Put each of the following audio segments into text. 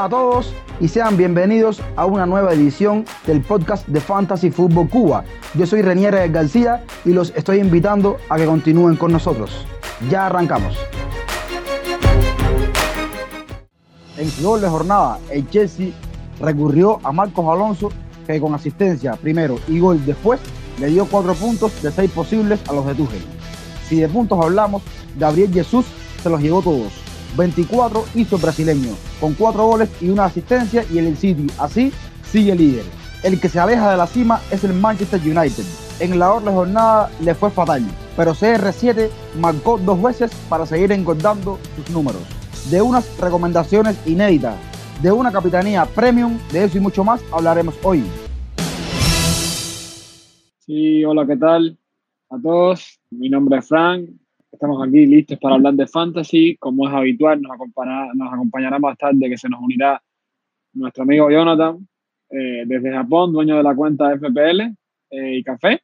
Hola a todos y sean bienvenidos a una nueva edición del podcast de Fantasy Football Cuba. Yo soy Renier García y los estoy invitando a que continúen con nosotros. Ya arrancamos. En su doble jornada, el Chelsea recurrió a Marcos Alonso, que con asistencia primero y gol después le dio cuatro puntos de seis posibles a los de Tuchel. Si de puntos hablamos, Gabriel Jesús se los llevó todos. 24 hizo el brasileño, con cuatro goles y una asistencia y el City. Así sigue líder. El que se aleja de la cima es el Manchester United. En la doble jornada le fue fatal, pero CR7 marcó dos veces para seguir engordando sus números. De unas recomendaciones inéditas, de una capitanía premium, de eso y mucho más hablaremos hoy. Sí, hola, ¿qué tal a todos? Mi nombre es Frank, Estamos aquí listos para hablar de fantasy. Como es habitual, nos acompañará, nos acompañará más tarde que se nos unirá nuestro amigo Jonathan eh, desde Japón, dueño de la cuenta FPL eh, y Café.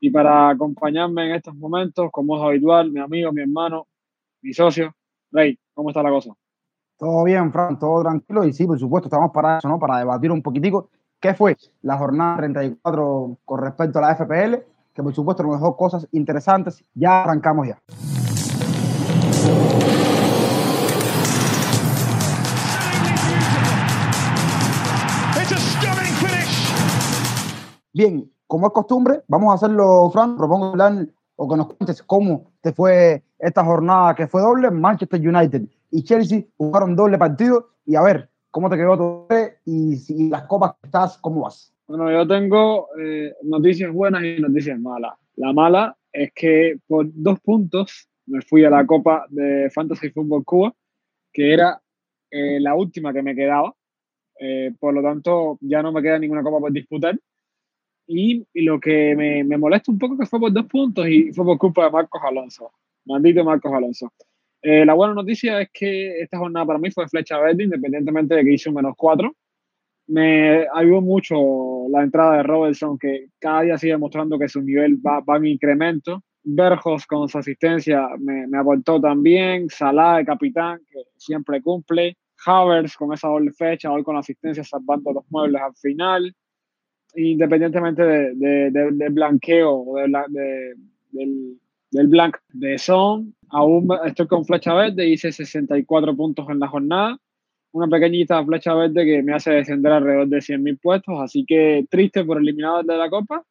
Y para acompañarme en estos momentos, como es habitual, mi amigo, mi hermano, mi socio, Rey, ¿cómo está la cosa? Todo bien, Fran, todo tranquilo. Y sí, por supuesto, estamos para eso, ¿no? Para debatir un poquitico qué fue la jornada 34 con respecto a la FPL que por supuesto nos dejó cosas interesantes. Ya arrancamos ya. Bien, como es costumbre, vamos a hacerlo, Fran. Propongo hablar o que nos cuentes cómo te fue esta jornada que fue doble. Manchester United y Chelsea jugaron doble partido. Y a ver, cómo te quedó todo y si las copas que estás, cómo vas. Bueno, yo tengo eh, noticias buenas y noticias malas. La mala es que por dos puntos me fui a la Copa de Fantasy Football Cuba, que era eh, la última que me quedaba. Eh, por lo tanto, ya no me queda ninguna copa por disputar. Y, lo que me, me, molesta un poco que fue por dos puntos y fue por culpa de Marcos Alonso. Maldito Marcos Alonso. la buena noticia es que esta jornada para mí fue flecha verde, independientemente de que hice un menos cuatro me ayudó mucho la entrada de Robertson, que cada día sigue mostrando que su nivel va, va en incremento. Berjos con su asistencia me, me aportó también. Salah, de capitán, que siempre cumple. Havers con esa doble fecha, hoy con asistencia salvando los muebles al final. Independientemente de, de, del blanqueo de, del, del blank de Son, aún estoy con flecha verde, hice 64 puntos en la jornada una pequeñita flecha verde que me hace descender alrededor de 100.000 puestos, así que triste por eliminado de la Copa,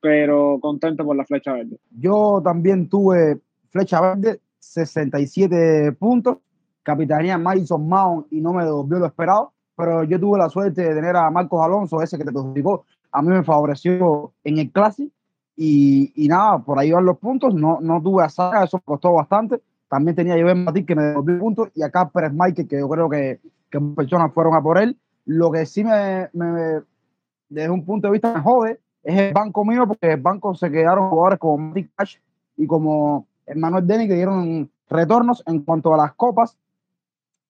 pero contento por la flecha verde. Yo también tuve flecha verde, 67 puntos, capitanía Madison Mount y no me devolvió lo esperado, pero yo tuve la suerte de tener a Marcos Alonso, ese que te perjudicó, a mí me favoreció en el Classic y, y nada, por ahí van los puntos, no, no tuve a Saga, eso costó bastante, también tenía yo en Matic que me devolvió puntos y acá Pérez Michael, que yo creo que, que personas fueron a por él. Lo que sí me, me, desde un punto de vista me jode es el banco mío, porque el banco se quedaron jugadores como Matic Cash y como Emmanuel Denny que dieron retornos en cuanto a las copas.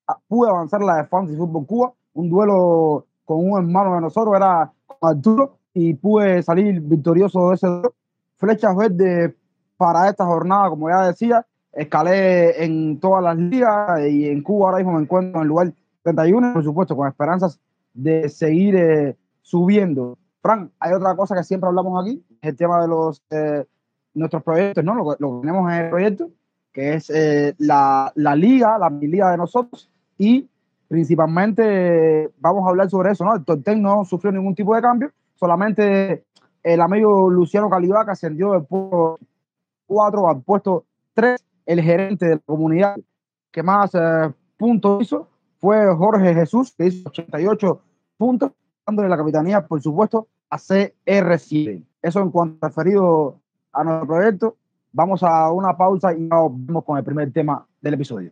Ah, pude avanzar la de Fantasy Fútbol Cuba, un duelo con un hermano de nosotros, era con Arturo, y pude salir victorioso de ese duelo. Flechas verdes para esta jornada, como ya decía, escalé en todas las ligas y en Cuba ahora mismo me encuentro en el lugar 31, por supuesto, con esperanzas de seguir eh, subiendo. Frank, hay otra cosa que siempre hablamos aquí, es el tema de los eh, nuestros proyectos, ¿no? Lo, que tenemos en el proyecto, que es eh, la, la, liga, la liga de nosotros, y principalmente vamos a hablar sobre eso, ¿no? El top no sufrió ningún tipo de cambio, solamente el amigo Luciano Calibaca ascendió del puesto 4 al puesto 3 el gerente de la comunidad que más eh, puntos hizo fue Jorge Jesús, que hizo 88 puntos, dándole la capitanía, por supuesto, a CR7. Eso en cuanto referido a nuestro proyecto. Vamos a una pausa y nos vemos con el primer tema del episodio.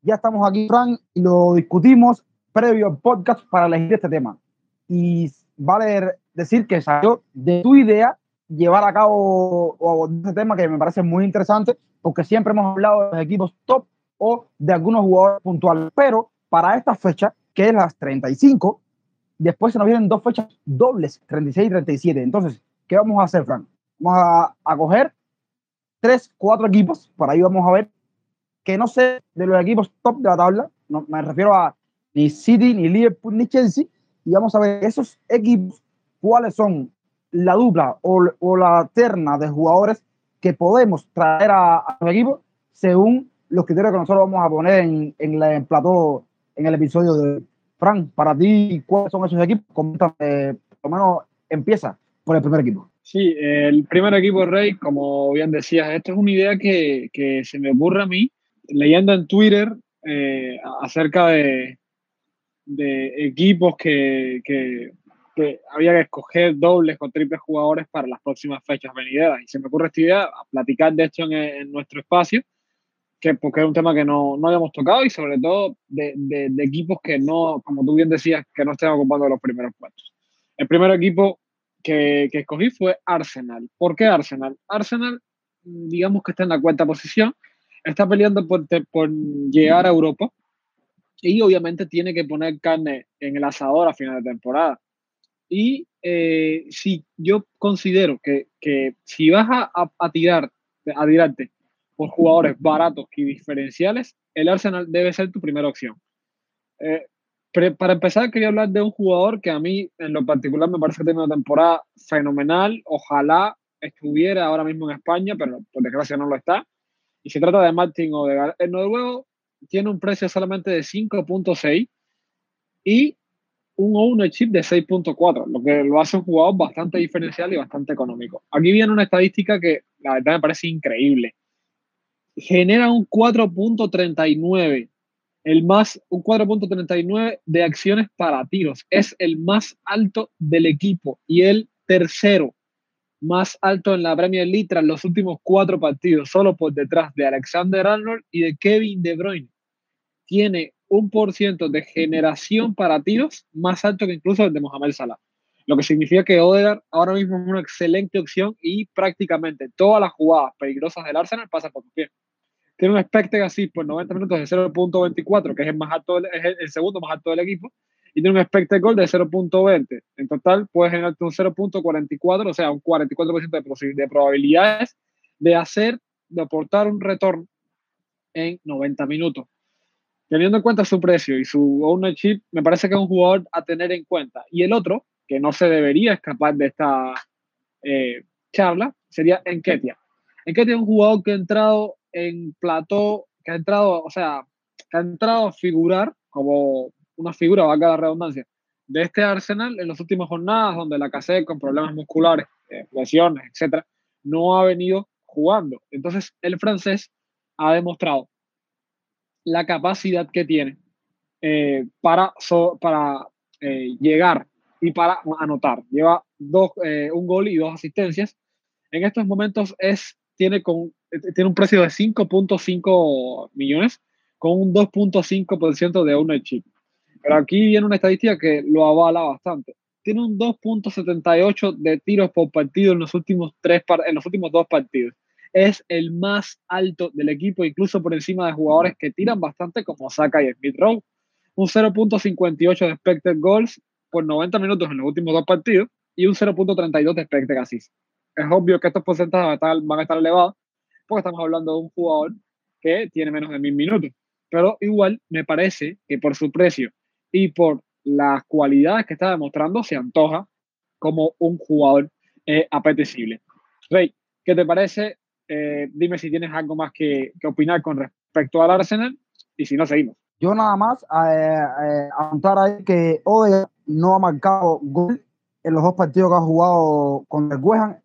Ya estamos aquí, Frank, y lo discutimos previo al podcast para elegir este tema. Y vale decir que salió de tu idea llevar a cabo este tema que me parece muy interesante, porque siempre hemos hablado de los equipos top o de algunos jugadores puntuales, pero para esta fecha, que es las 35, después se nos vienen dos fechas dobles, 36 y 37. Entonces, ¿qué vamos a hacer, Frank? Vamos a, a coger tres, cuatro equipos, por ahí vamos a ver, que no sé de los equipos top de la tabla, no me refiero a ni City, ni Liverpool, ni Chelsea, y vamos a ver esos equipos, cuáles son la dupla o, o la terna de jugadores que podemos traer a, a los equipos según los criterios que nosotros vamos a poner en, en, la, en plató en el episodio de Frank. Para ti, ¿cuáles son esos equipos? Coméntame, por lo menos empieza por el primer equipo. Sí, el primer equipo Rey, como bien decías, esto es una idea que, que se me ocurre a mí leyendo en Twitter eh, acerca de, de equipos que, que, que, había que escoger dobles o triples jugadores para las próximas fechas venideras. Y se me ocurre esta idea, a platicar de esto en, en nuestro espacio, que porque es un tema que no, no habíamos tocado y sobre todo de, de, de, equipos que no, como tú bien decías, que no estén ocupando los primeros puestos. El primer equipo que, que escogí fue Arsenal. ¿Por qué Arsenal? Arsenal, digamos que está en la cuarta posición, está peleando por, por llegar a Europa y obviamente tiene que poner carne en el asador a final de temporada. Y eh, si yo considero que, que si vas a, a, tirar, a tirarte por jugadores baratos y diferenciales, el Arsenal debe ser tu primera opción. Eh, para empezar, quería hablar de un jugador que a mí, en lo particular, me parece que tiene una temporada fenomenal. Ojalá estuviera ahora mismo en España, pero por desgracia no lo está. Y se trata de Martin Odegaard. El noruego tiene un precio solamente de 5.6 y un ownership de 6.4, lo que lo hace un jugador bastante diferencial y bastante económico. Aquí viene una estadística que la verdad me parece increíble. Genera un 4.39, el más, un 4.39 de acciones para tiros. Es el más alto del equipo y el tercero más alto en la Premier League tras los últimos cuatro partidos, solo por detrás de Alexander Arnold y de Kevin De Bruyne. Tiene un por ciento de generación para tiros más alto que incluso el de Mohamed Salah. Lo que significa que Odegaard ahora mismo es una excelente opción y prácticamente todas las jugadas peligrosas del Arsenal pasan por sus pies. Tiene un expected así por 90 minutos de 0.24, que es el, segundo más alto del equipo, y tiene un expected goal de 0.20. En total, puedes generarte un 0.44, o sea, un 44% de, de probabilidades de hacer, de aportar un retorno en 90 minutos. Teniendo en cuenta su precio y su ownership, me parece que es un jugador a tener en cuenta. Y el otro, que no se debería escapar de esta eh, charla, sería Enketia. Enketia es un jugador que ha entrado en plató, que ha entrado, o sea, que ha entrado a figurar como una figura, valga la redundancia, de este Arsenal en las últimas jornadas, donde la cassette con problemas musculares, eh, lesiones, etcétera, no ha venido jugando. Entonces, el francés ha demostrado la capacidad que tiene eh, para, so, para eh, llegar y para anotar. Lleva dos, eh, un gol y dos asistencias. En estos momentos es, tiene, con, tiene un precio de 5.5 millones con un 2.5% de ownership. Pero aquí viene una estadística que lo avala bastante. Tiene un 2.78 de tiros por partido en los últimos tres en los últimos dos partidos. Es el más alto del equipo, incluso por encima de jugadores que tiran bastante como Saka y Smith Rowe. Un 0.58 de expected goals por 90 minutos en los últimos dos partidos y un 0.32 de expected assists. Es obvio que estos porcentajes van a, estar, van a estar elevados porque estamos hablando de un jugador que tiene menos de mil minutos. Pero igual me parece que por su precio y por las cualidades que está demostrando, se antoja como un jugador eh, apetecible. Rey, ¿qué te parece? Eh, dime si tienes algo más que, que, opinar con respecto al Arsenal y si no, seguimos. Yo nada más eh, eh apuntar ahí que Odegaard no ha marcado gol en los dos partidos que ha jugado con el West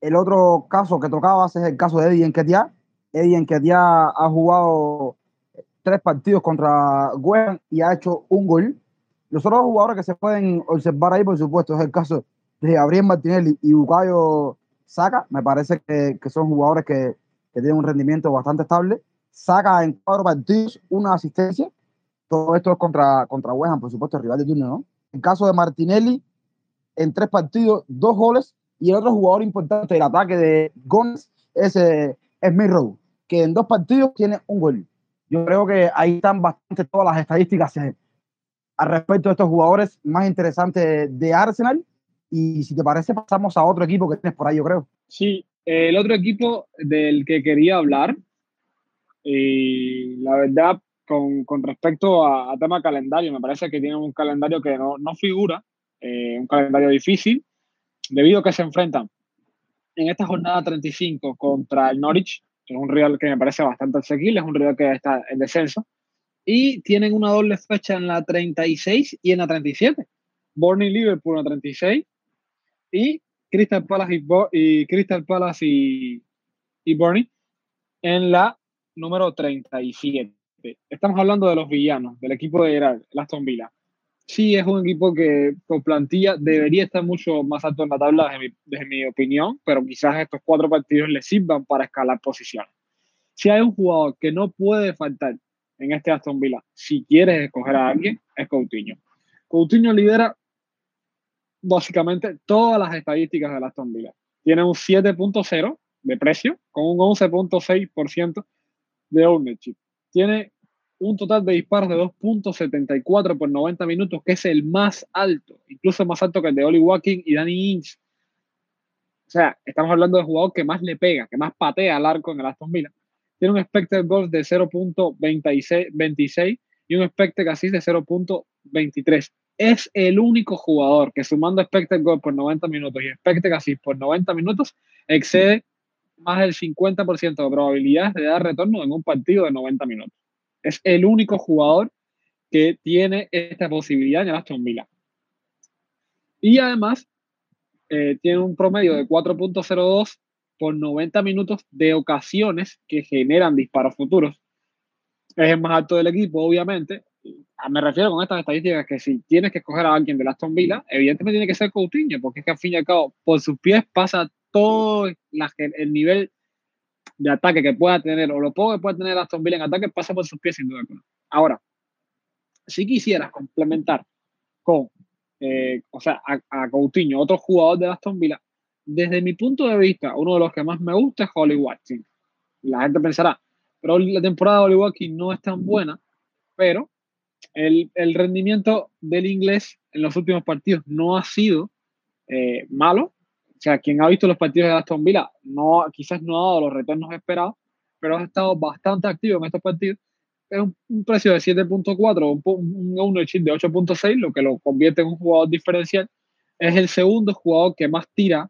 El otro caso que tocaba es el caso de Eddie Enquetia. Eddie Enquetia ha jugado tres partidos contra West y ha hecho un gol. Los otros jugadores que se pueden observar ahí, por supuesto, es el caso de Gabriel Martinelli y Bucayo Saca. Me parece que, que son jugadores que, que, tienen un rendimiento bastante estable. Saca en cuatro partidos una asistencia. Todo esto es contra, contra West Ham, por supuesto, el rival de turno, ¿no? En caso de Martinelli, en tres partidos, dos goles. Y el otro jugador importante del ataque de Gómez es eh, Smith Rowe, que en dos partidos tiene un gol. Yo creo que ahí están bastante todas las estadísticas eh, al respecto de estos jugadores más interesantes de Arsenal. Y si te parece, pasamos a otro equipo que tienes por ahí, yo creo. Sí, el otro equipo del que quería hablar, y la verdad, con, con respecto a, tema calendario, me parece que tiene un calendario que no, no figura, eh, un calendario difícil, debido a que se enfrentan en esta jornada 35 contra el Norwich, que es un rival que me parece bastante asequible, es un rival que está en descenso, y tienen una doble fecha en la 36 y en la 37. Burnley Liverpool en la 36 y Crystal Palace y, Crystal Palace y, y Burnley en la número 37. Estamos hablando de los villanos, del equipo de Gerard, el Aston Villa. Sí, es un equipo que con plantilla debería estar mucho más alto en la tabla, desde mi, desde mi opinión, pero quizás estos cuatro partidos le sirvan para escalar posiciones. Si hay un jugador que no puede faltar en este Aston Villa, si quieres escoger a alguien, es Coutinho. Coutinho lidera básicamente todas las estadísticas del Aston Villa. Tiene un 7.0 de precio con un 11.6% de ownership. Tiene un total de disparos de 2.74 por 90 minutos, que es el más alto, incluso más alto que el de Oli Watkins y Danny Ings. O sea, estamos hablando de jugador que más le pega, que más patea al arco en el Aston Villa. Tiene un expected goals de 0.26 y un expected assist de 0.23 es el único jugador que sumando expected goal por 90 minutos y expected assist por 90 minutos excede más del 50% de probabilidades de dar retorno en un partido de 90 minutos. Es el único jugador que tiene esta posibilidad en el Aston Villa. Y además eh, tiene un promedio de 4.02 por 90 minutos de ocasiones que generan disparos futuros. Es el más alto del equipo, obviamente, me refiero con estas estadísticas que si tienes que escoger a alguien de Aston Villa, evidentemente tiene que ser Coutinho, porque es que al fin y al cabo, por sus pies pasa todo el nivel de ataque que pueda tener, o lo poco que pueda tener Aston Villa en ataque, pasa por sus pies sin duda alguna. Ahora, si quisieras complementar con, eh, o sea, a, Coutinho, otro jugador de Aston Villa, desde mi punto de vista, uno de los que más me gusta es Holly Watkins. La gente pensará, pero la temporada de Holly Watkins no es tan buena, pero el, el, rendimiento del inglés en los últimos partidos no ha sido eh, malo. O sea, quien ha visto los partidos de Aston Villa no, quizás no ha dado los retornos esperados, pero ha estado bastante activo en estos partidos. Es un, precio de 7.4, un, un ownership de 8.6, lo que lo convierte en un jugador diferencial. Es el segundo jugador que más tira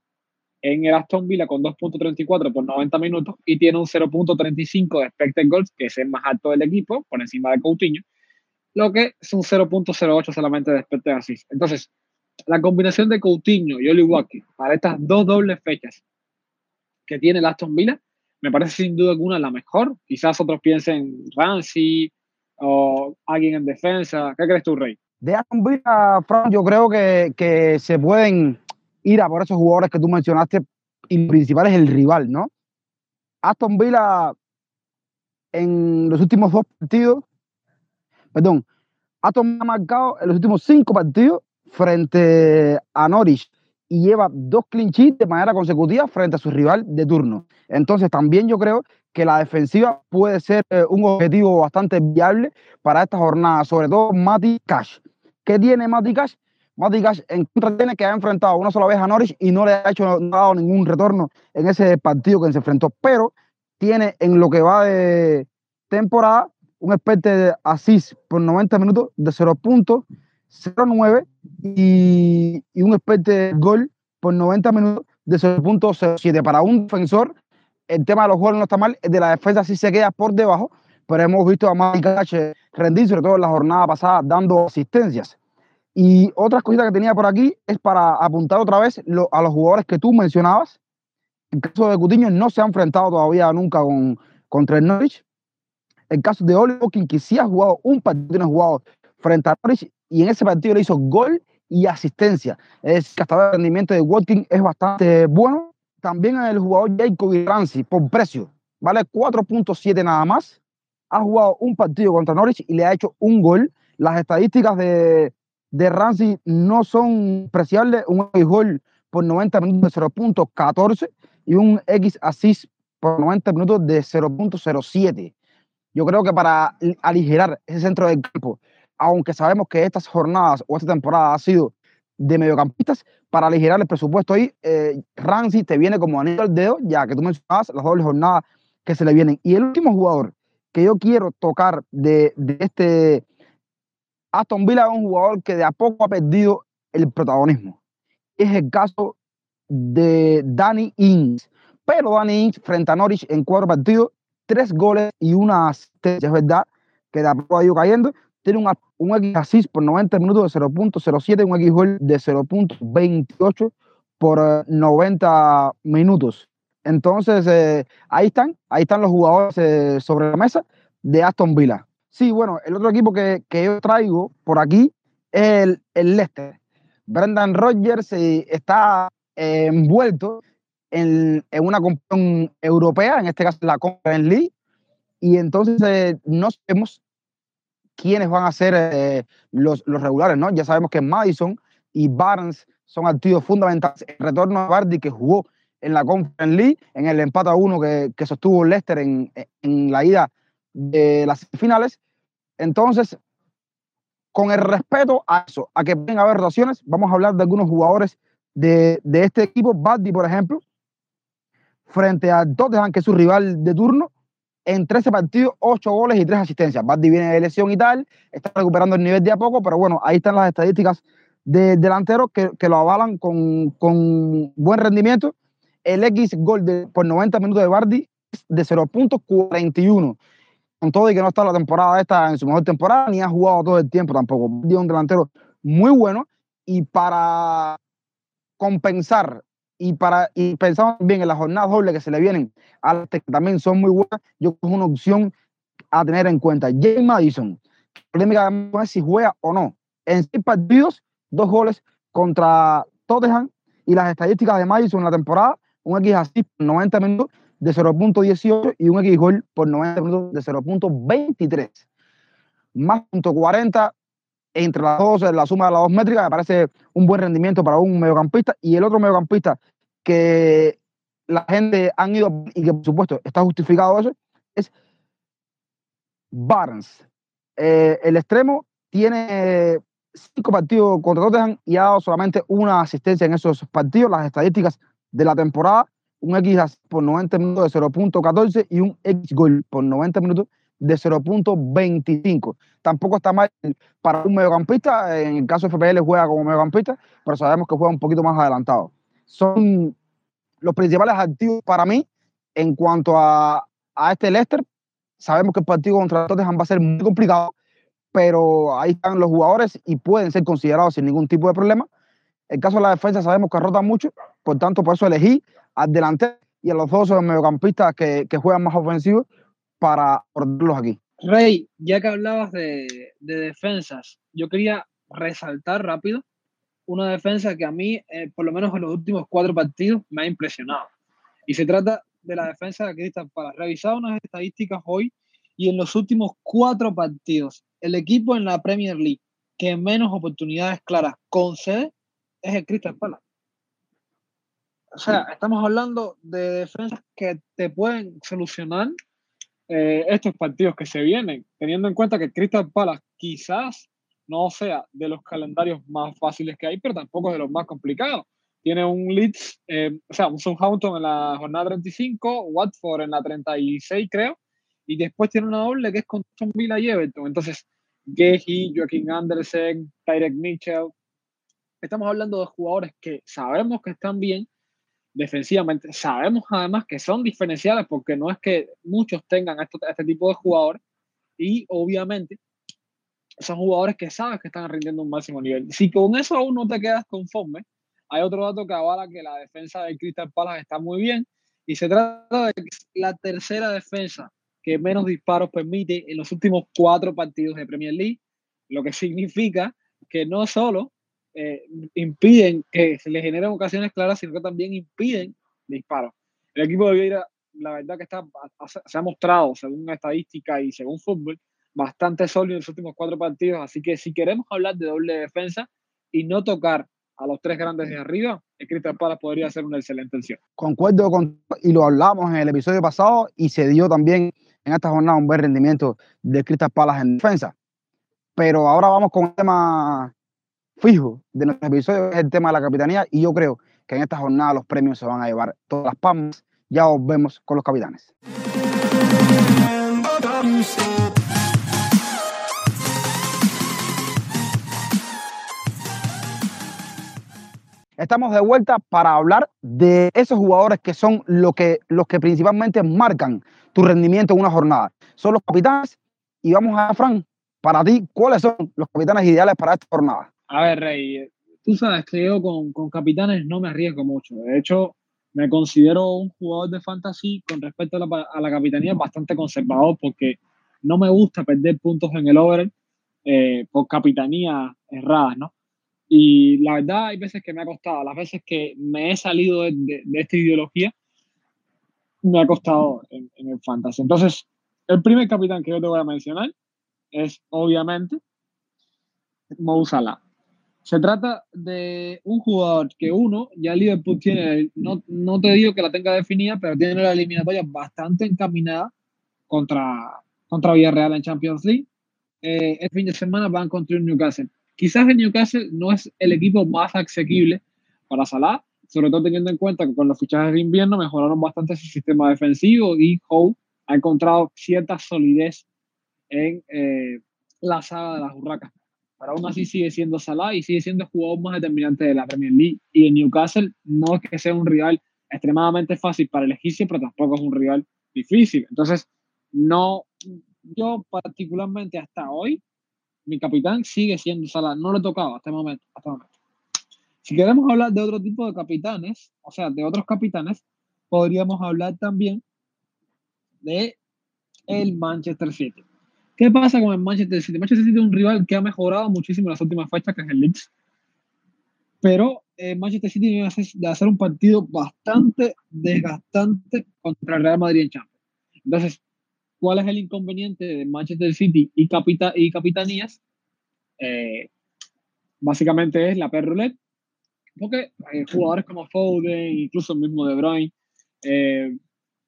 en el Aston Villa con 2.34 por 90 minutos y tiene un 0.35 de expected goals, que es el más alto del equipo, por encima de Coutinho lo que es un 0.08 solamente de expected assist. Entonces, la combinación de Coutinho y Oli para estas dos dobles fechas que tiene el Aston Villa, me parece sin duda alguna la mejor. Quizás otros piensen Ramsey o alguien en defensa. ¿Qué crees tú, Rey? De Aston Villa, Frank, yo creo que, que se pueden ir a por esos jugadores que tú mencionaste y principal es el rival, ¿no? Aston Villa en los últimos dos partidos perdón, ha tomado marcado en los últimos cinco partidos frente a Norwich y lleva dos clean sheets de manera consecutiva frente a su rival de turno. Entonces también yo creo que la defensiva puede ser eh, un objetivo bastante viable para esta jornada, sobre todo Mati Cash. ¿Qué tiene Mati Cash? Mati Cash en contra tiene que ha enfrentado una sola vez a Norwich y no le ha hecho no dado ningún retorno en ese partido que se enfrentó, pero tiene en lo que va de temporada un expected de assist por 90 minutos de 0.09 y, y un expected gol por 90 minutos de 0.07. Para un defensor, el tema de los goles no está mal, de la defensa sí se queda por debajo, pero hemos visto a Mike Cache rendir, sobre todo en la jornada pasada, dando asistencias. Y otra cosita que tenía por aquí es para apuntar otra vez a los jugadores que tú mencionabas. En el caso de Cutiño no se ha enfrentado todavía nunca con, contra Norwich, el caso de Oli Watkins, que sí ha jugado un partido, no ha jugado frente a Norwich, y en ese partido le hizo gol y asistencia. Es que hasta el rendimiento de Watkins es bastante bueno. También el jugador Jacob Ramsey, por precio, vale 4.7 nada más. Ha jugado un partido contra Norwich y le ha hecho un gol. Las estadísticas de, de Ramsey no son preciables. Un gol por 90 minutos de 0.14 y un X assist por 90 minutos de 0.07. Yo creo que para aligerar ese centro del campo, aunque sabemos que estas jornadas o esta temporada ha sido de mediocampistas para aligerar el presupuesto ahí. Eh, Ramsey te viene como anillo al dedo, ya que tú mencionabas las dobles jornadas que se le vienen. Y el último jugador que yo quiero tocar de, de este Aston Villa es un jugador que de a poco ha perdido el protagonismo. Es el caso de Danny Ings. Pero Danny Ings frente a Norwich en cuatro partidos, tres goles y una asistencia. Es verdad que de a poco ha ido cayendo. Tiene un, un X por 90 minutos de 0.07, un X de 0.28 por 90 eh, minutos. Entonces, eh, ahí están, ahí están los jugadores eh, sobre la mesa de Aston Villa. Sí, bueno, el otro equipo que, que yo traigo por aquí es el, el Leicester. Brendan Rodgers está envuelto en, en, una competición europea, en este caso la Conference League, y entonces no sabemos quiénes van a ser eh, los, los, regulares, ¿no? Ya sabemos que Madison y Barnes son activos fundamentales. El retorno a Bardi que jugó en la Conference League, en el empate a uno que, que sostuvo Leicester en, en la ida de las finales. Entonces, con el respeto a eso, a que pueden haber rotaciones, vamos a hablar de algunos jugadores de, de este equipo. Bardi, por ejemplo, frente a Tottenham, que es su rival de turno, en 13 partidos, 8 goles y 3 asistencias. Bardi viene de lesión y tal, está recuperando el nivel de a poco, pero bueno, ahí están las estadísticas de delantero que, que lo avalan con, con, buen rendimiento. El X gol de, por 90 minutos de Bardi es de 0.41. Con todo y que no está la temporada esta en su mejor temporada, ni ha jugado todo el tiempo tampoco. Bardi es un delantero muy bueno y para compensar y para y pensamos bien en las jornadas dobles que se le vienen a las que también son muy buenas, yo creo es una opción a tener en cuenta. James Madison, polémica es si juega o no. En seis partidos, dos goles contra Tottenham y las estadísticas de Madison en la temporada, un X así por 90 minutos de 0.18 y un X gol por 90 minutos de 0.23. Más punto 40 entre las dos, la suma de las dos métricas, me parece un buen rendimiento para un mediocampista. Y el otro mediocampista que la gente han ido y que por supuesto está justificado eso, es Barnes. Eh, el extremo tiene cinco partidos contra Tottenham y ha dado solamente una asistencia en esos partidos. Las estadísticas de la temporada, un X por 90 minutos de 0.14 y un X gol por 90 minutos de 0.25. Tampoco está mal para un mediocampista. En el caso de FPL juega como mediocampista, pero sabemos que juega un poquito más adelantado. Son los principales activos para mí en cuanto a, a este Leicester. Sabemos que el partido contra Tottenham va a ser muy complicado, pero ahí están los jugadores y pueden ser considerados sin ningún tipo de problema. En el caso de la defensa sabemos que rota mucho, por tanto por eso elegí al delantero y a los dos mediocampistas que, que juegan más ofensivos para ordenarlos aquí. Rey, ya que hablabas de, de, defensas, yo quería resaltar rápido una defensa que a mí, eh, por lo menos en los últimos cuatro partidos, me ha impresionado. Y se trata de la defensa de Crystal Palace. Revisado unas estadísticas hoy y en los últimos cuatro partidos, el equipo en la Premier League que menos oportunidades claras concede es el Crystal Palace. O sea, estamos hablando de defensas que te pueden solucionar eh, estos partidos que se vienen, teniendo en cuenta que Crystal Palace quizás no sea de los calendarios más fáciles que hay, pero tampoco es de los más complicados. Tiene un Leeds, eh, o sea, un Southampton en la jornada 35, Watford en la 36, creo, y después tiene una doble que es con Tom Villa y Everton. Entonces, Gehi, Joaquín Andersen, Tyrek Mitchell. Estamos hablando de jugadores que sabemos que están bien, defensivamente. Sabemos además que son diferenciales porque no es que muchos tengan este tipo de jugadores y obviamente son jugadores que sabes que están rindiendo un máximo nivel. Si con eso aún no te quedas conforme, hay otro dato que avala que la defensa de Crystal Palace está muy bien y se trata de la tercera defensa que menos disparos permite en los últimos cuatro partidos de Premier League, lo que significa que no solo eh, impiden que se le generen ocasiones claras, sino que también impiden disparos. El equipo de Vieira, la verdad que está, se ha mostrado, según estadística y según fútbol, bastante sólido en los últimos cuatro partidos. Así que si queremos hablar de doble defensa y no tocar a los tres grandes de arriba, el Crystal Palace podría ser una excelente opción. Concuerdo con, y lo hablamos en el episodio pasado y se dio también en esta jornada un buen rendimiento de Crystal Palace en defensa. Pero ahora vamos con un tema fijo de nuestro episodio es el tema de la capitanía y yo creo que en esta jornada los premios se van a llevar todas las palmas. Ya os vemos con los capitanes. Estamos de vuelta para hablar de esos jugadores que son lo que, los que principalmente marcan tu rendimiento en una jornada. Son los capitanes y vamos a Fran, para ti, ¿cuáles son los capitanes ideales para esta jornada? A ver, Rey, tú sabes que yo con, con capitanes no me arriesgo mucho. De hecho, me considero un jugador de fantasy con respecto a la, a la capitanía bastante conservador porque no me gusta perder puntos en el over eh, por capitanía erradas, ¿no? Y la verdad, hay veces que me ha costado, las veces que me he salido de, de, esta ideología, me ha costado en, en, el fantasy. Entonces, el primer capitán que yo te voy a mencionar es, obviamente, Mo Salah. Se trata de un jugador que uno, ya Liverpool tiene, no, no te digo que la tenga definida, pero tiene la eliminatoria bastante encaminada contra, contra Villarreal en Champions League. Eh, el fin de semana van contra un Newcastle. Quizás el Newcastle no es el equipo más asequible para Salah, sobre todo teniendo en cuenta que con los fichajes de invierno mejoraron bastante su sistema defensivo y Howe ha encontrado cierta solidez en eh, la saga de las Urracas pero aún así sigue siendo Salah y sigue siendo el jugador más determinante de la Premier League. Y en Newcastle no es que sea un rival extremadamente fácil para el egipcio, pero tampoco es un rival difícil. Entonces, no, yo particularmente hasta hoy, mi capitán sigue siendo Salah. No lo he tocado hasta el momento. Hasta el momento. Si queremos hablar de otro tipo de capitanes, o sea, de otros capitanes, podríamos hablar también de el Manchester City. ¿Qué pasa con el Manchester City? Manchester City es un rival que ha mejorado muchísimo en las últimas fechas, que es el Leeds. Pero eh, Manchester City tiene de hacer un partido bastante desgastante contra el Real Madrid en Champions. Entonces, ¿cuál es el inconveniente de Manchester City y, capita y capitanías? Eh, básicamente es la perrolet, porque eh, jugadores como Foden, incluso el mismo De Bruyne, eh,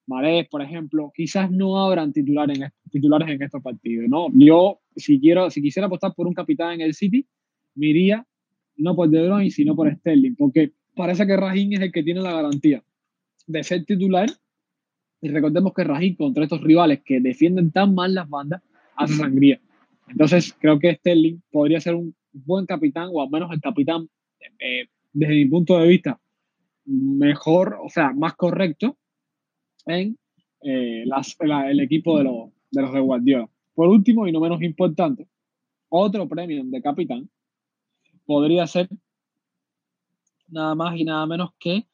Marés, por ejemplo, quizás no habrán titulares en, titulares en estos partidos, ¿no? Yo, si, quiero, si quisiera apostar por un capitán en el City, me iría no por De Bruyne, sino por Sterling, porque parece que Rajín es el que tiene la garantía de ser titular. Y recordemos que Rajín contra estos rivales que defienden tan mal las bandas, hace sangría. Entonces, creo que Sterling podría ser un buen capitán, o al menos el capitán, eh, desde mi punto de vista, mejor, o sea, más correcto en eh, el equipo de, de los de Guardiola. Por último, y no menos importante, otro premio de capitán podría ser nada más y nada menos que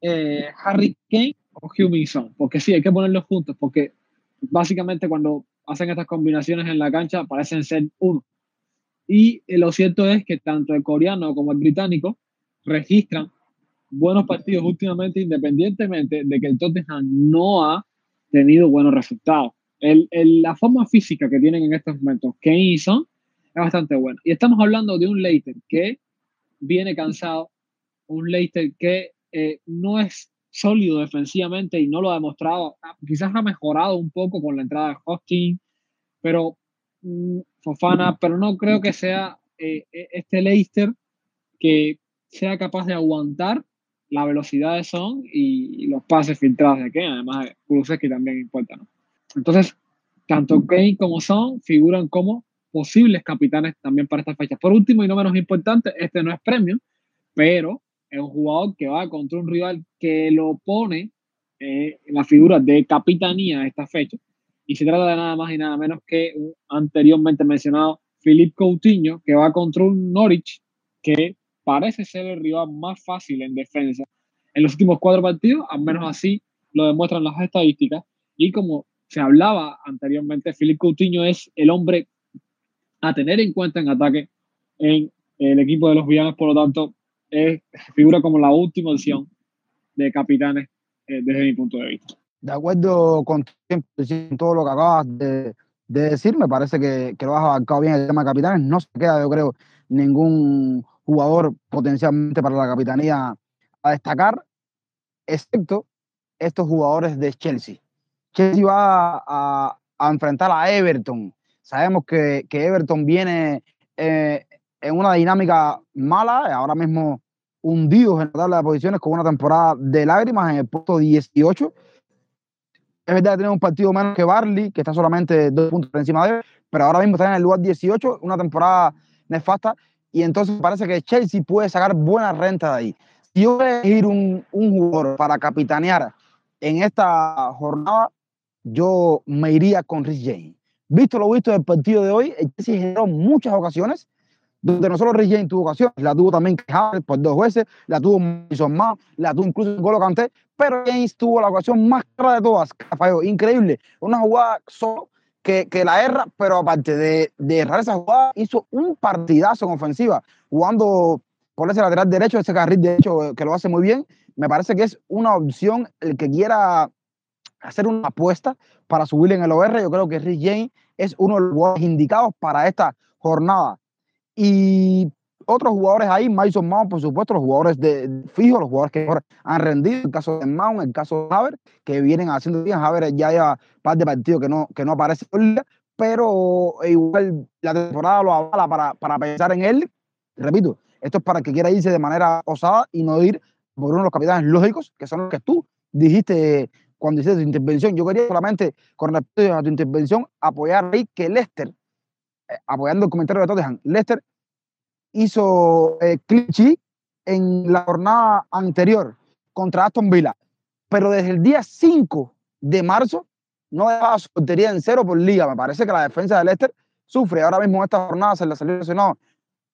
eh, Harry Kane o Hugh Son, porque sí, hay que ponerlos juntos, porque básicamente cuando hacen estas combinaciones en la cancha parecen ser uno. Y eh, lo cierto es que tanto el coreano como el británico registran buenos partidos últimamente, independientemente de que el Tottenham no ha tenido buenos resultados. El, la forma física que tienen en estos momentos Kane y Son es bastante buena. Y estamos hablando de un Leicester que viene cansado, un Leicester que eh, no es sólido defensivamente y no lo ha demostrado. Quizás ha mejorado un poco con la entrada de Hosting, pero mm, Fofana, pero no creo que sea eh, e, este Leicester que sea capaz de aguantar la velocidad de Son y los pases filtrados de Kane, además de que también importa, ¿no? Entonces, tanto Kane como Son figuran como posibles capitanes también para esta fecha. Por último y no menos importante, este no es premio, pero es un jugador que va contra un rival que lo pone eh, en la figura de capitanía esta fecha. Y se trata de nada más y nada menos que un anteriormente mencionado Philippe Coutinho, que va contra un Norwich que parece ser el rival más fácil en defensa en los últimos cuatro partidos, al menos así lo demuestran las estadísticas. Y como se hablaba anteriormente, Filipe Coutinho es el hombre a tener en cuenta en ataque en el equipo de los villanos, por lo tanto, es, figura como la última opción de capitanes eh, desde mi punto de vista. De acuerdo con todo lo que acabas de, decir, me parece que, que, lo has abarcado bien el tema de capitanes. No se queda, yo creo, ningún jugador potencialmente para la capitanía a destacar, excepto estos jugadores de Chelsea. Chelsea va a, enfrentar a Everton. Sabemos que, Everton viene eh, en una dinámica mala, ahora mismo hundidos en la tabla de posiciones con una temporada de lágrimas en el puesto 18. Es verdad que tienen un partido menos que Barley, que está solamente dos puntos por encima de él, pero ahora mismo están en el lugar 18, una temporada nefasta, y entonces parece que Chelsea puede sacar buena renta de ahí. Si yo voy a elegir un, un jugador para capitanear en esta jornada, yo me iría con Rich James. Visto lo visto del partido de hoy, el Chelsea generó muchas ocasiones donde no solo Rich James tuvo ocasiones, la tuvo también Havertz por dos veces, la tuvo Mason Mount, la tuvo incluso Golo Canté, pero James tuvo la ocasión más clara de todas, falló, increíble, una jugada solo que, que, la erra, pero aparte de, de errar esa jugada, hizo un partidazo en ofensiva, jugando por ese lateral derecho, ese carril derecho que lo hace muy bien, me parece que es una opción el que quiera hacer una apuesta para subir en el OR. Yo creo que Rich James es uno de los jugadores indicados para esta jornada. Y otros jugadores ahí, Mason Mount, por supuesto, los jugadores de, fijos, los jugadores que han rendido, el caso de Mount, el caso de Haver, que vienen haciendo bien. Haver ya lleva par de partidos que no, que no aparece, pero igual la temporada lo avala para, para pensar en él. Repito, esto es para que quiera irse de manera osada y no ir por uno de los capitanes lógicos, que son los que tú dijiste cuando hiciste tu intervención. Yo quería solamente, con respecto a tu intervención, apoyar ahí que Lester, eh, apoyando el comentario de Tottenham, Lester hizo eh, cliché en la jornada anterior contra Aston Villa, pero desde el día 5 de marzo no dejaba su portería en cero por liga. Me parece que la defensa de Leicester sufre. Ahora mismo esta jornada se le salió lesionado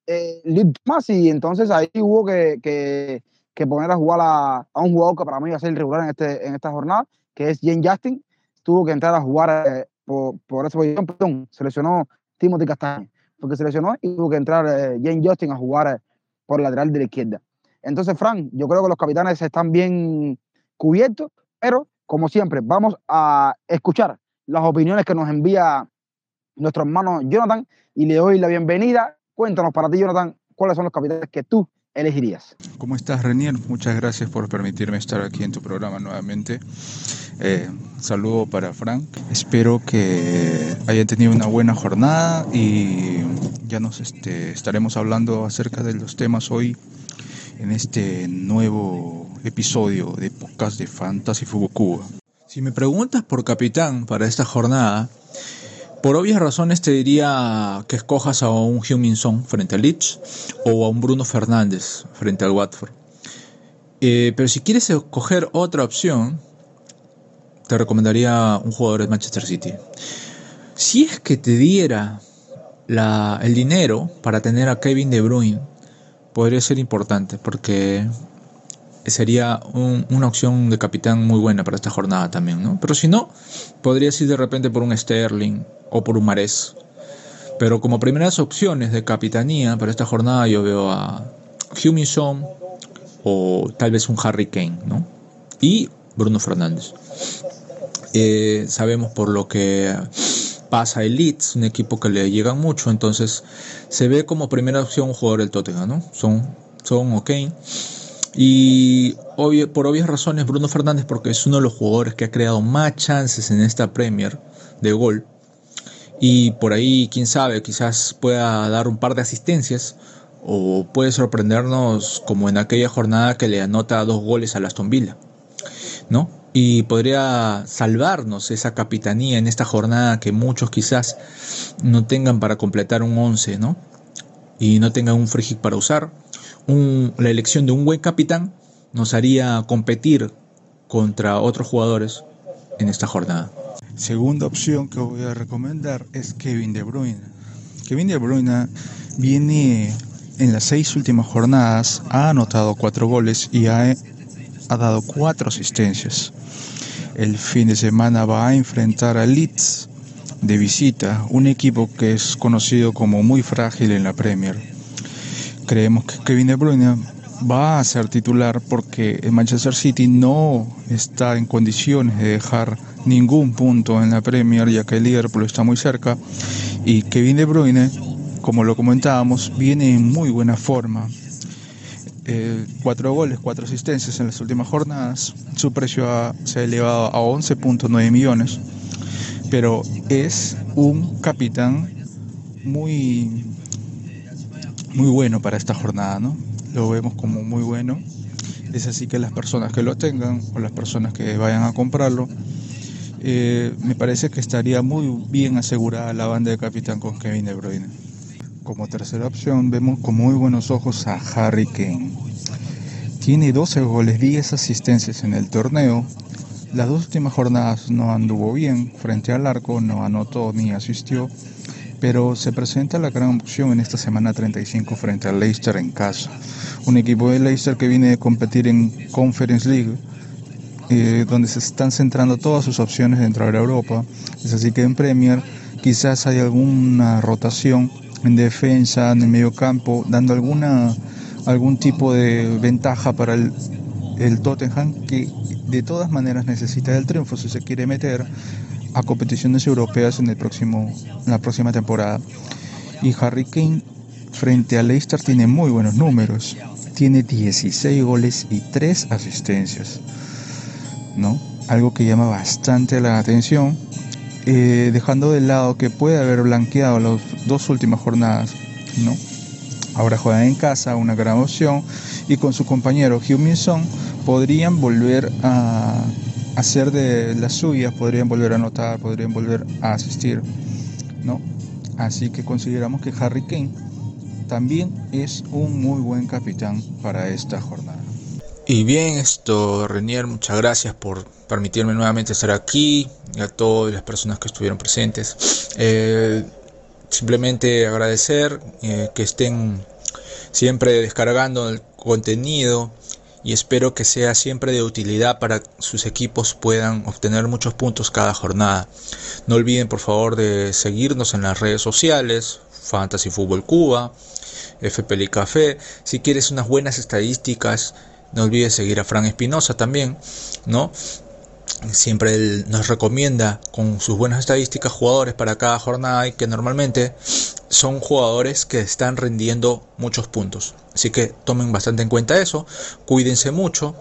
eh, más y entonces ahí hubo que, que, que poner a jugar a, a, un jugador que para mí va a ser irregular en, este, en esta jornada, que es Jane Justin. Tuvo que entrar a jugar eh, por, por esa posición, perdón, se lesionó Timothy Castaño, porque se lesionó y tuvo que entrar eh, Jane Justin a jugar eh, por lateral de la izquierda. Entonces, Frank, yo creo que los capitanes están bien cubiertos, pero como siempre, vamos a escuchar las opiniones que nos envía nuestro hermano Jonathan y le doy la bienvenida. Cuéntanos para ti, Jonathan, cuáles son los capitanes que tú elegirías. ¿Cómo estás, Renier? Muchas gracias por permitirme estar aquí en tu programa nuevamente. Eh, saludo para Frank. Espero que hayan tenido una buena jornada y ya nos este, estaremos hablando acerca de los temas hoy en este nuevo episodio de podcast de Fantasy Fútbol Cuba. Si me preguntas por capitán para esta jornada, por obvias razones te diría que escojas a un Huminson frente al Leeds o a un Bruno Fernández frente al Watford. Eh, pero si quieres escoger otra opción, te recomendaría un jugador de Manchester City. Si es que te diera el dinero para tener a Kevin De Bruyne, podría ser importante porque sería un, una opción de capitán muy buena para esta jornada también, ¿no? Pero si no, podrías ir de repente por un Sterling o por un Mares. Pero como primeras opciones de capitanía para esta jornada yo veo a Huminson o tal vez un Harry Kane, ¿no? Y Bruno Fernández. Eh, sabemos por lo que pasa el Leeds, un equipo que le llegan mucho, entonces se ve como primera opción un jugador del Tottenham, ¿no? Son, son ok. Y por obvias razones Bruno Fernández porque es uno de los jugadores que ha creado más chances en esta Premier de gol. Y por ahí, quién sabe, quizás pueda dar un par de asistencias o puede sorprendernos como en aquella jornada que le anota dos goles a Aston Villa. ¿No? y podría salvarnos esa capitanía en esta jornada que muchos quizás no tengan para completar un 11, ¿no? Y no tengan un free para usar. La elección de un buen capitán nos haría competir contra otros jugadores en esta jornada. Segunda opción que voy a recomendar es Kevin De Bruyne. Kevin De Bruyne viene en las seis últimas jornadas, ha anotado cuatro goles y ha, ha dado cuatro asistencias. El fin de semana va a enfrentar a Leeds de visita, un equipo que es conocido como muy frágil en la Premier. Creemos que Kevin De Bruyne va a ser titular porque el Manchester City no está en condiciones de dejar ningún punto en la Premier ya que el Liverpool está muy cerca. Y Kevin De Bruyne, como lo comentábamos, viene en muy buena forma. Eh, cuatro goles, cuatro asistencias en las últimas jornadas. Su precio se ha elevado a 11.9 millones, pero es un capitán muy, muy bueno para esta jornada, ¿no? Lo vemos como muy bueno. Es así que las personas que lo tengan o las personas que vayan a comprarlo, eh, me parece que estaría muy bien asegurada la banda de capitán con Kevin De Bruyne. Como tercera opción vemos con muy buenos ojos a Harry Kane. Tiene 12 goles, 10 asistencias en el torneo. Las dos últimas jornadas no anduvo bien, frente al arco no anotó ni asistió, pero se presenta la gran opción en esta semana 35 frente al Leicester en casa. Un equipo de Leicester que viene a competir en Conference League eh, donde se están centrando todas sus opciones de la Europa. Es así que en Premier quizás hay alguna rotación en defensa, en el medio campo, dando alguna, algún tipo de ventaja para el, el Tottenham que de todas maneras necesita el triunfo si se quiere meter a competiciones europeas en, el próximo, en la próxima temporada. Y Harry Kane frente a Leicester tiene muy buenos números. Tiene 16 goles y 3 asistencias. ¿no? Algo que llama bastante la atención, eh, dejando de lado que puede haber blanqueado las dos últimas jornadas, ¿no? Ahora juegan en casa, una gran opción, y con su compañero Hugh Minson podrían volver a hacer de las suyas, podrían volver a anotar, podrían volver a asistir, ¿no? Así que consideramos que Harry Kane también es un muy buen capitán para esta jornada. Y bien, esto, Renier, muchas gracias por permitirme nuevamente estar aquí y a todas las personas que estuvieron presentes. Eh, simplemente agradecer eh, que estén siempre descargando el contenido y espero que sea siempre de utilidad para que sus equipos puedan obtener muchos puntos cada jornada. No olviden por favor de seguirnos en las redes sociales, Fantasy Fútbol Cuba, FPL Café, si quieres unas buenas estadísticas no olvides seguir a Fran Espinosa también, ¿no? Siempre nos recomienda con sus buenas estadísticas jugadores para cada jornada y que normalmente son jugadores que están rindiendo muchos puntos. Así que tomen bastante en cuenta eso, cuídense mucho.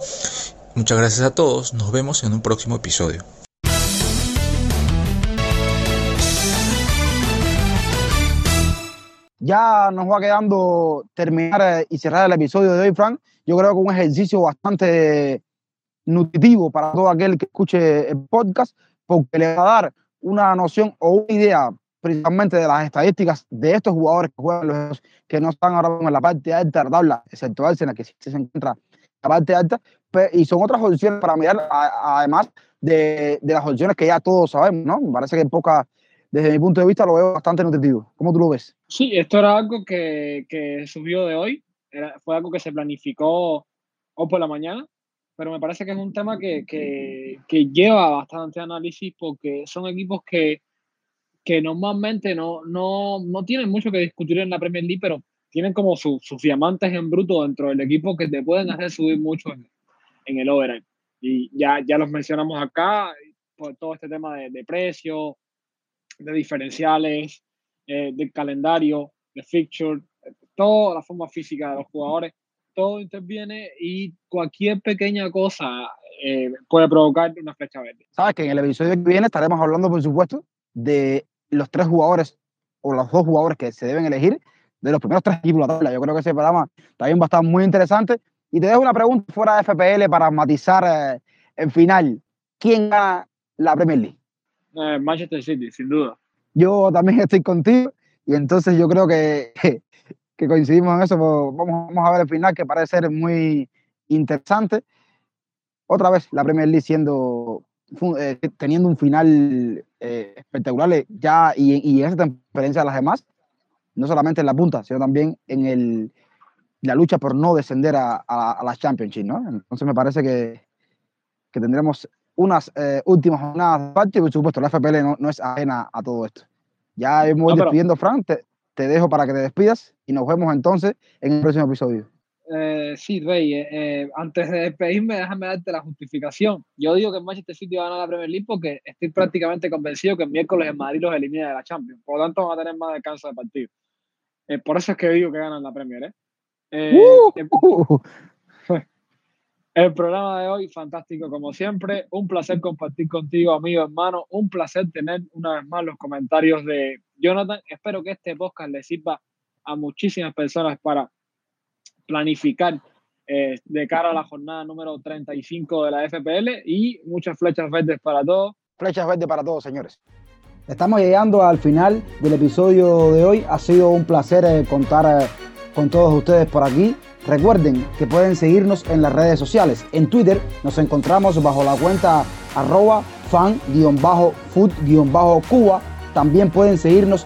Muchas gracias a todos, nos vemos en un próximo episodio. Ya nos va quedando terminar eh, y cerrar el episodio de hoy, Frank yo creo que un ejercicio bastante nutritivo para todo aquel que escuche el podcast, porque le va a dar una noción o una idea principalmente de las estadísticas de estos jugadores que juegan los que no están ahora en la parte alta de la tabla, excepto Arsenal, que sí se encuentra en la parte alta, y son otras opciones para mirar, además de, de, las opciones que ya todos sabemos, ¿no? Me parece que en poca, desde mi punto de vista, lo veo bastante nutritivo. ¿Cómo tú lo ves? Sí, esto era algo que, que subió de hoy, fue algo que se planificó hoy por la mañana, pero me parece que es un tema que, que, que lleva bastante análisis porque son equipos que, que normalmente no, no, no, tienen mucho que discutir en la Premier League, pero tienen como sus diamantes en bruto dentro del equipo que te pueden hacer subir mucho en, en el overall. Y ya, ya los mencionamos acá, por todo este tema de, de precio, de diferenciales, eh, del calendario, de fixture, toda la forma física de los jugadores, todo interviene y cualquier pequeña cosa eh, puede provocar una flecha verde. Sabes que en el episodio que viene estaremos hablando, por supuesto, de los tres jugadores o los dos jugadores que se deben elegir de los primeros tres equipos de la tabla. Yo creo que ese programa también va a estar muy interesante. Y te dejo una pregunta fuera de FPL para matizar eh, el final. ¿Quién gana la Premier League? Eh, Manchester City, sin duda. Yo también estoy contigo y entonces yo creo que que coincidimos en eso, pues vamos, vamos a ver el final que parece ser muy interesante. Otra vez la Premier League siendo, eh, teniendo un final eh, espectacular eh, ya y, y, esa diferencia de las demás, no solamente en la punta, sino también en el, la lucha por no descender a, a, a la Championship, ¿no? Entonces me parece que, que tendremos unas últimas jornadas de parte y por supuesto la FPL no, no es ajena a todo esto. Ya me voy no, despidiendo, Frank te dejo para que te despidas y nos vemos entonces en el próximo episodio. Eh, sí, Rey, eh, eh, antes de despedirme, déjame darte la justificación. Yo digo que Manchester City va a ganar la Premier League porque estoy prácticamente convencido que el miércoles en Madrid los elimina de la Champions. Por lo tanto, van a tener más descanso de partido. Eh, por eso es que digo que ganan la Premier. ¿eh? Uh, el programa de hoy, fantástico como siempre. Un placer compartir contigo, amigo, hermano. Un placer tener una vez más los comentarios de Jonathan. Espero que este podcast le sirva a muchísimas personas para planificar eh, de cara a la jornada número 35 de la FPL y muchas flechas verdes para todos. Flechas verdes para todos, señores. Estamos llegando al final del episodio de hoy. Ha sido un placer eh, contar eh, con todos ustedes por aquí. Recuerden que pueden seguirnos en las redes sociales. En Twitter nos encontramos bajo la cuenta arroba fan-food-cuba. También pueden seguirnos